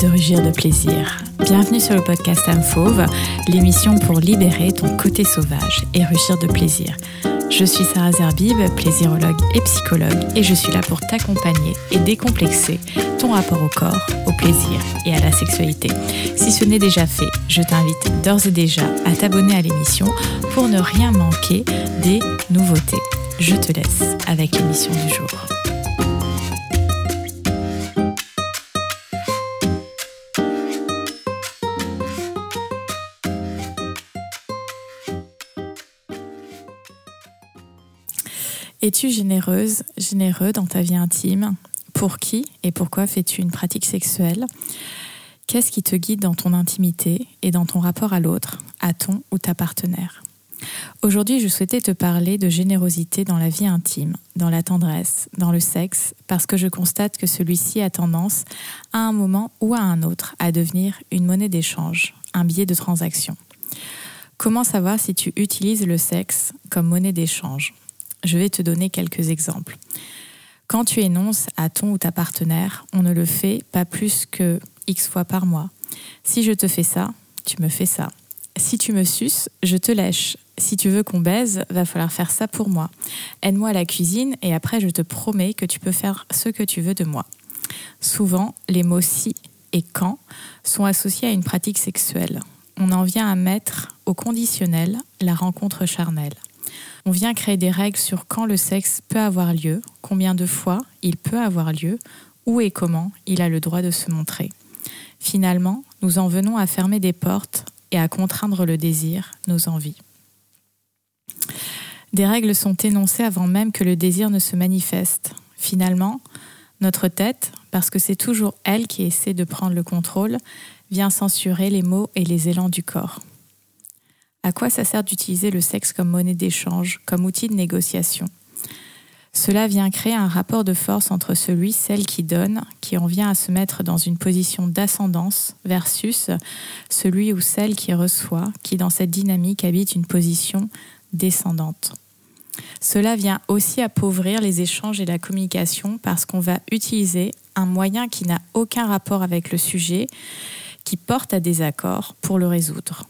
de rugir de plaisir. Bienvenue sur le podcast Âme Fauve, l'émission pour libérer ton côté sauvage et rugir de plaisir. Je suis Sarah Zerbib, plaisirologue et psychologue, et je suis là pour t'accompagner et décomplexer ton rapport au corps, au plaisir et à la sexualité. Si ce n'est déjà fait, je t'invite d'ores et déjà à t'abonner à l'émission pour ne rien manquer des nouveautés. Je te laisse avec l'émission du jour. Es-tu généreuse, généreux dans ta vie intime? Pour qui et pourquoi fais-tu une pratique sexuelle? Qu'est-ce qui te guide dans ton intimité et dans ton rapport à l'autre, à ton ou ta partenaire? Aujourd'hui, je souhaitais te parler de générosité dans la vie intime, dans la tendresse, dans le sexe, parce que je constate que celui-ci a tendance, à un moment ou à un autre, à devenir une monnaie d'échange, un billet de transaction. Comment savoir si tu utilises le sexe comme monnaie d'échange? Je vais te donner quelques exemples. Quand tu énonces à ton ou ta partenaire, on ne le fait pas plus que X fois par mois. Si je te fais ça, tu me fais ça. Si tu me suces, je te lèche. Si tu veux qu'on baise, va falloir faire ça pour moi. Aide-moi à la cuisine et après je te promets que tu peux faire ce que tu veux de moi. Souvent, les mots si et quand sont associés à une pratique sexuelle. On en vient à mettre au conditionnel la rencontre charnelle. On vient créer des règles sur quand le sexe peut avoir lieu, combien de fois il peut avoir lieu, où et comment il a le droit de se montrer. Finalement, nous en venons à fermer des portes et à contraindre le désir, nos envies. Des règles sont énoncées avant même que le désir ne se manifeste. Finalement, notre tête, parce que c'est toujours elle qui essaie de prendre le contrôle, vient censurer les mots et les élans du corps. À quoi ça sert d'utiliser le sexe comme monnaie d'échange, comme outil de négociation? Cela vient créer un rapport de force entre celui, celle qui donne, qui en vient à se mettre dans une position d'ascendance, versus celui ou celle qui reçoit, qui dans cette dynamique habite une position descendante. Cela vient aussi appauvrir les échanges et la communication parce qu'on va utiliser un moyen qui n'a aucun rapport avec le sujet, qui porte à désaccord pour le résoudre.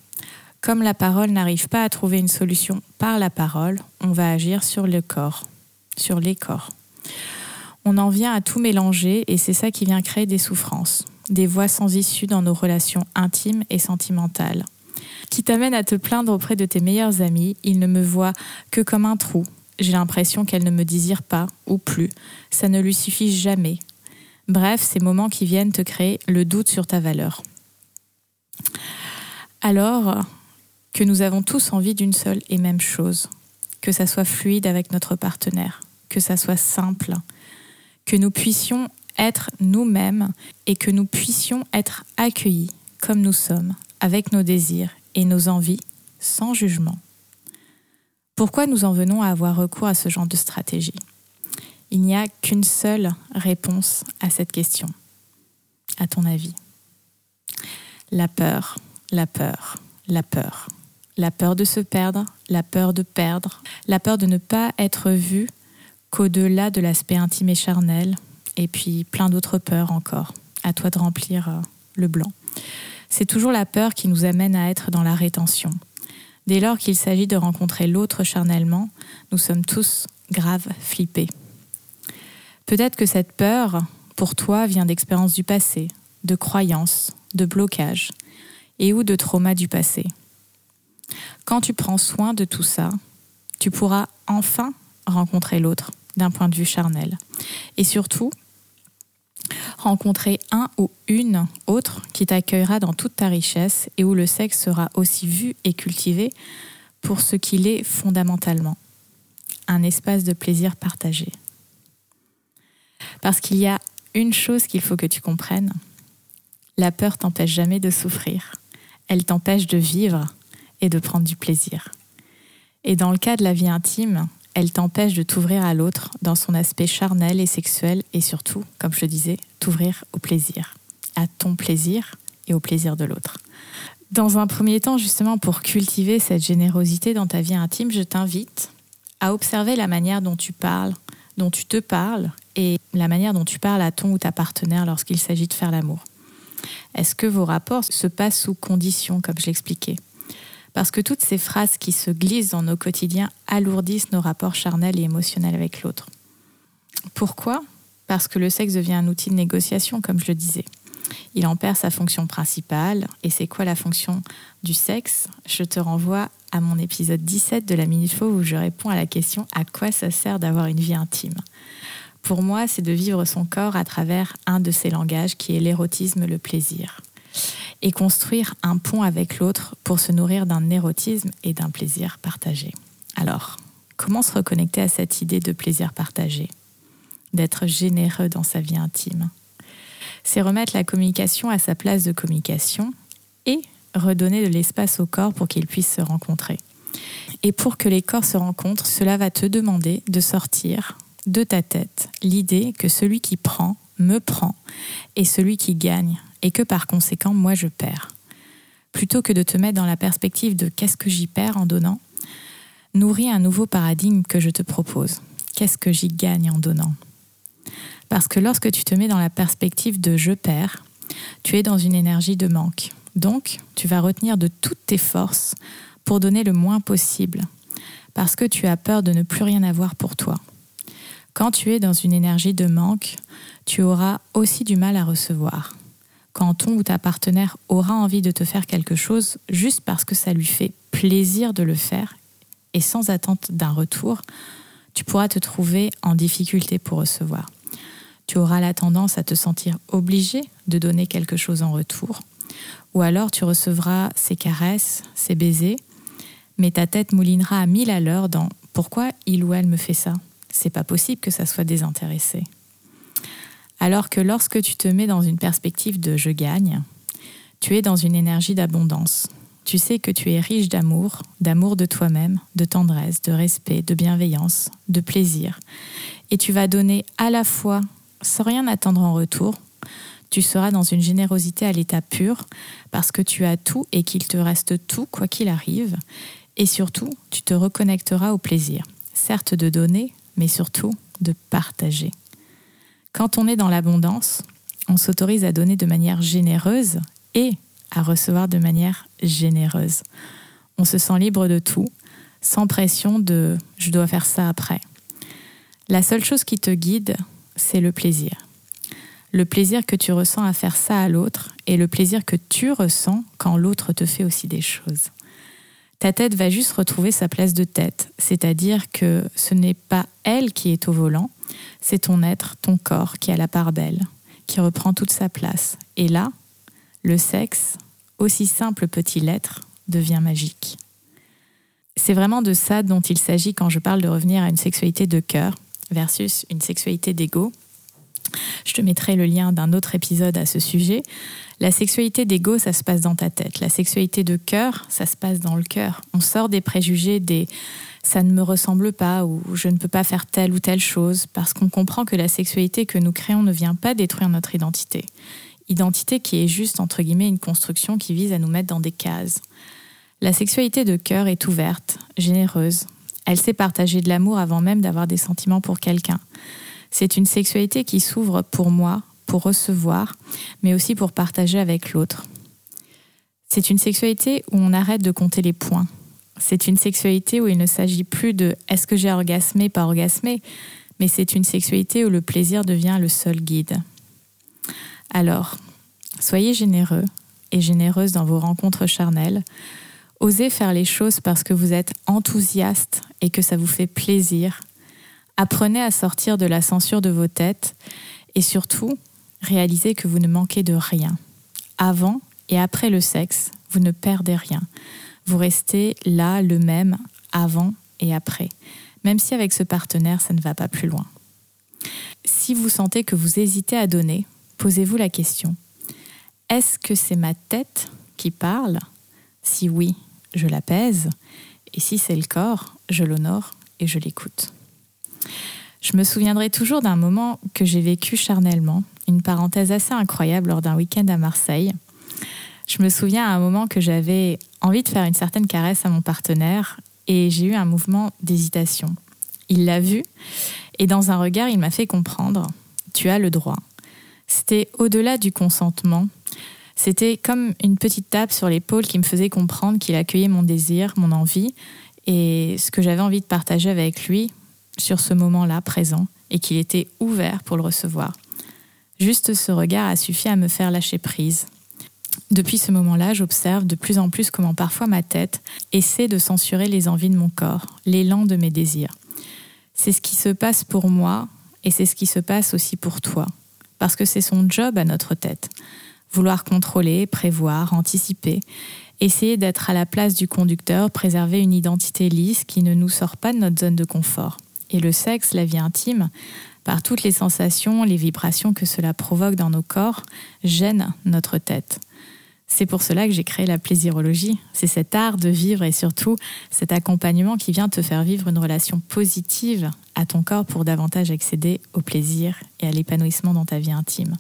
Comme la parole n'arrive pas à trouver une solution par la parole, on va agir sur le corps, sur les corps. On en vient à tout mélanger et c'est ça qui vient créer des souffrances, des voies sans issue dans nos relations intimes et sentimentales. Qui t'amène à te plaindre auprès de tes meilleurs amis, ils ne me voient que comme un trou. J'ai l'impression qu'elle ne me désire pas ou plus. Ça ne lui suffit jamais. Bref, ces moments qui viennent te créer le doute sur ta valeur. Alors, que nous avons tous envie d'une seule et même chose, que ça soit fluide avec notre partenaire, que ça soit simple, que nous puissions être nous-mêmes et que nous puissions être accueillis comme nous sommes, avec nos désirs et nos envies, sans jugement. Pourquoi nous en venons à avoir recours à ce genre de stratégie? Il n'y a qu'une seule réponse à cette question, à ton avis? La peur, la peur, la peur la peur de se perdre, la peur de perdre, la peur de ne pas être vu qu'au-delà de l'aspect intime et charnel, et puis plein d'autres peurs encore. À toi de remplir euh, le blanc. C'est toujours la peur qui nous amène à être dans la rétention. Dès lors qu'il s'agit de rencontrer l'autre charnellement, nous sommes tous graves flippés. Peut-être que cette peur, pour toi, vient d'expériences du passé, de croyances, de blocages, et ou de traumas du passé. Quand tu prends soin de tout ça, tu pourras enfin rencontrer l'autre d'un point de vue charnel. Et surtout, rencontrer un ou une autre qui t'accueillera dans toute ta richesse et où le sexe sera aussi vu et cultivé pour ce qu'il est fondamentalement, un espace de plaisir partagé. Parce qu'il y a une chose qu'il faut que tu comprennes, la peur t'empêche jamais de souffrir, elle t'empêche de vivre et de prendre du plaisir. Et dans le cas de la vie intime, elle t'empêche de t'ouvrir à l'autre dans son aspect charnel et sexuel et surtout, comme je disais, t'ouvrir au plaisir, à ton plaisir et au plaisir de l'autre. Dans un premier temps, justement, pour cultiver cette générosité dans ta vie intime, je t'invite à observer la manière dont tu parles, dont tu te parles et la manière dont tu parles à ton ou ta partenaire lorsqu'il s'agit de faire l'amour. Est-ce que vos rapports se passent sous conditions, comme je l'expliquais? Parce que toutes ces phrases qui se glissent dans nos quotidiens alourdissent nos rapports charnels et émotionnels avec l'autre. Pourquoi? Parce que le sexe devient un outil de négociation, comme je le disais. Il en perd sa fonction principale. Et c'est quoi la fonction du sexe? Je te renvoie à mon épisode 17 de la Minute où je réponds à la question à quoi ça sert d'avoir une vie intime? Pour moi, c'est de vivre son corps à travers un de ces langages qui est l'érotisme, le plaisir. Et construire un pont avec l'autre pour se nourrir d'un érotisme et d'un plaisir partagé. Alors, comment se reconnecter à cette idée de plaisir partagé? D'être généreux dans sa vie intime c'est remettre la communication à sa place de communication et redonner de l'espace au corps pour qu'ils puissent se rencontrer. Et pour que les corps se rencontrent, cela va te demander de sortir de ta tête l'idée que celui qui prend me prend et celui qui gagne et que par conséquent moi je perds. Plutôt que de te mettre dans la perspective de qu'est-ce que j'y perds en donnant, nourris un nouveau paradigme que je te propose. Qu'est-ce que j'y gagne en donnant? Parce que lorsque tu te mets dans la perspective de je perds, tu es dans une énergie de manque. Donc, tu vas retenir de toutes tes forces pour donner le moins possible, parce que tu as peur de ne plus rien avoir pour toi. Quand tu es dans une énergie de manque, tu auras aussi du mal à recevoir. Quand ton ou ta partenaire aura envie de te faire quelque chose juste parce que ça lui fait plaisir de le faire et sans attente d'un retour, tu pourras te trouver en difficulté pour recevoir tu auras la tendance à te sentir obligé de donner quelque chose en retour. Ou alors tu recevras ses caresses, ses baisers, mais ta tête moulinera à mille à l'heure dans pourquoi il ou elle me fait ça? C'est pas possible que ça soit désintéressé. Alors que lorsque tu te mets dans une perspective de je gagne, tu es dans une énergie d'abondance. Tu sais que tu es riche d'amour, d'amour de toi-même, de tendresse, de respect, de bienveillance, de plaisir. Et tu vas donner à la fois sans rien attendre en retour. Tu seras dans une générosité à l'état pur parce que tu as tout et qu'il te reste tout quoi qu'il arrive. Et surtout, tu te reconnecteras au plaisir. Certes de donner, mais surtout de partager. Quand on est dans l'abondance, on s'autorise à donner de manière généreuse et à recevoir de manière généreuse. On se sent libre de tout, sans pression de je dois faire ça après. La seule chose qui te guide, c'est le plaisir. Le plaisir que tu ressens à faire ça à l'autre et le plaisir que tu ressens quand l'autre te fait aussi des choses. Ta tête va juste retrouver sa place de tête, c'est-à-dire que ce n'est pas elle qui est au volant, c'est ton être, ton corps qui a la part belle, qui reprend toute sa place. Et là, le sexe, aussi simple petit l'être, devient magique. C'est vraiment de ça dont il s'agit quand je parle de revenir à une sexualité de cœur, versus une sexualité d'ego. Je te mettrai le lien d'un autre épisode à ce sujet. La sexualité d'ego, ça se passe dans ta tête. La sexualité de cœur, ça se passe dans le cœur. On sort des préjugés, des ça ne me ressemble pas ou je ne peux pas faire telle ou telle chose parce qu'on comprend que la sexualité que nous créons ne vient pas détruire notre identité. Identité qui est juste, entre guillemets, une construction qui vise à nous mettre dans des cases. La sexualité de cœur est ouverte, généreuse, elle sait partager de l'amour avant même d'avoir des sentiments pour quelqu'un. C'est une sexualité qui s'ouvre pour moi, pour recevoir, mais aussi pour partager avec l'autre. C'est une sexualité où on arrête de compter les points. C'est une sexualité où il ne s'agit plus de est-ce que j'ai orgasmé, pas orgasmé, mais c'est une sexualité où le plaisir devient le seul guide. Alors, soyez généreux et généreuse dans vos rencontres charnelles. Osez faire les choses parce que vous êtes enthousiaste et que ça vous fait plaisir. Apprenez à sortir de la censure de vos têtes et surtout, réalisez que vous ne manquez de rien. Avant et après le sexe, vous ne perdez rien. Vous restez là le même avant et après, même si avec ce partenaire, ça ne va pas plus loin. Si vous sentez que vous hésitez à donner, posez-vous la question. Est-ce que c'est ma tête qui parle? Si oui, je l'apaise, et si c'est le corps, je l'honore et je l'écoute. Je me souviendrai toujours d'un moment que j'ai vécu charnellement, une parenthèse assez incroyable lors d'un week-end à Marseille. Je me souviens à un moment que j'avais envie de faire une certaine caresse à mon partenaire et j'ai eu un mouvement d'hésitation. Il l'a vu et dans un regard, il m'a fait comprendre Tu as le droit. C'était au-delà du consentement. C'était comme une petite tape sur l'épaule qui me faisait comprendre qu'il accueillait mon désir, mon envie et ce que j'avais envie de partager avec lui sur ce moment-là présent et qu'il était ouvert pour le recevoir. Juste ce regard a suffi à me faire lâcher prise. Depuis ce moment-là, j'observe de plus en plus comment parfois ma tête essaie de censurer les envies de mon corps, l'élan de mes désirs. C'est ce qui se passe pour moi et c'est ce qui se passe aussi pour toi. Parce que c'est son job à notre tête. Vouloir contrôler, prévoir, anticiper, essayer d'être à la place du conducteur, préserver une identité lisse qui ne nous sort pas de notre zone de confort. Et le sexe, la vie intime, par toutes les sensations, les vibrations que cela provoque dans nos corps, gêne notre tête. C'est pour cela que j'ai créé la plaisirologie. C'est cet art de vivre et surtout cet accompagnement qui vient te faire vivre une relation positive à ton corps pour davantage accéder au plaisir et à l'épanouissement dans ta vie intime.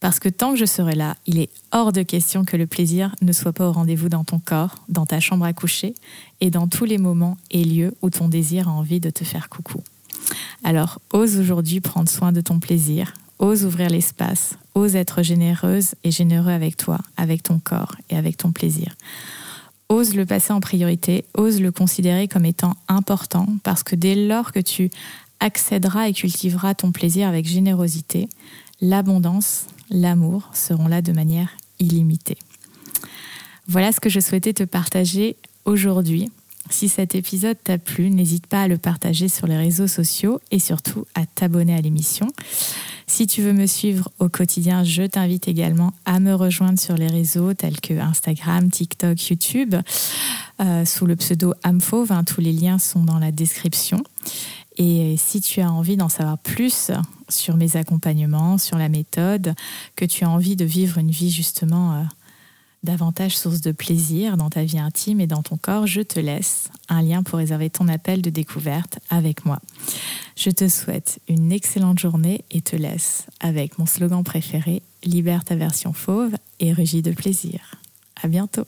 Parce que tant que je serai là, il est hors de question que le plaisir ne soit pas au rendez-vous dans ton corps, dans ta chambre à coucher et dans tous les moments et lieux où ton désir a envie de te faire coucou. Alors, ose aujourd'hui prendre soin de ton plaisir, ose ouvrir l'espace, ose être généreuse et généreux avec toi, avec ton corps et avec ton plaisir. Ose le passer en priorité, ose le considérer comme étant important parce que dès lors que tu accéderas et cultiveras ton plaisir avec générosité, l'abondance, l'amour seront là de manière illimitée. Voilà ce que je souhaitais te partager aujourd'hui. Si cet épisode t'a plu, n'hésite pas à le partager sur les réseaux sociaux et surtout à t'abonner à l'émission. Si tu veux me suivre au quotidien, je t'invite également à me rejoindre sur les réseaux tels que Instagram, TikTok, YouTube, euh, sous le pseudo Amfauve. Hein, tous les liens sont dans la description. Et si tu as envie d'en savoir plus sur mes accompagnements, sur la méthode, que tu as envie de vivre une vie justement euh, davantage source de plaisir dans ta vie intime et dans ton corps, je te laisse un lien pour réserver ton appel de découverte avec moi. Je te souhaite une excellente journée et te laisse avec mon slogan préféré, libère ta version fauve et rugis de plaisir. À bientôt.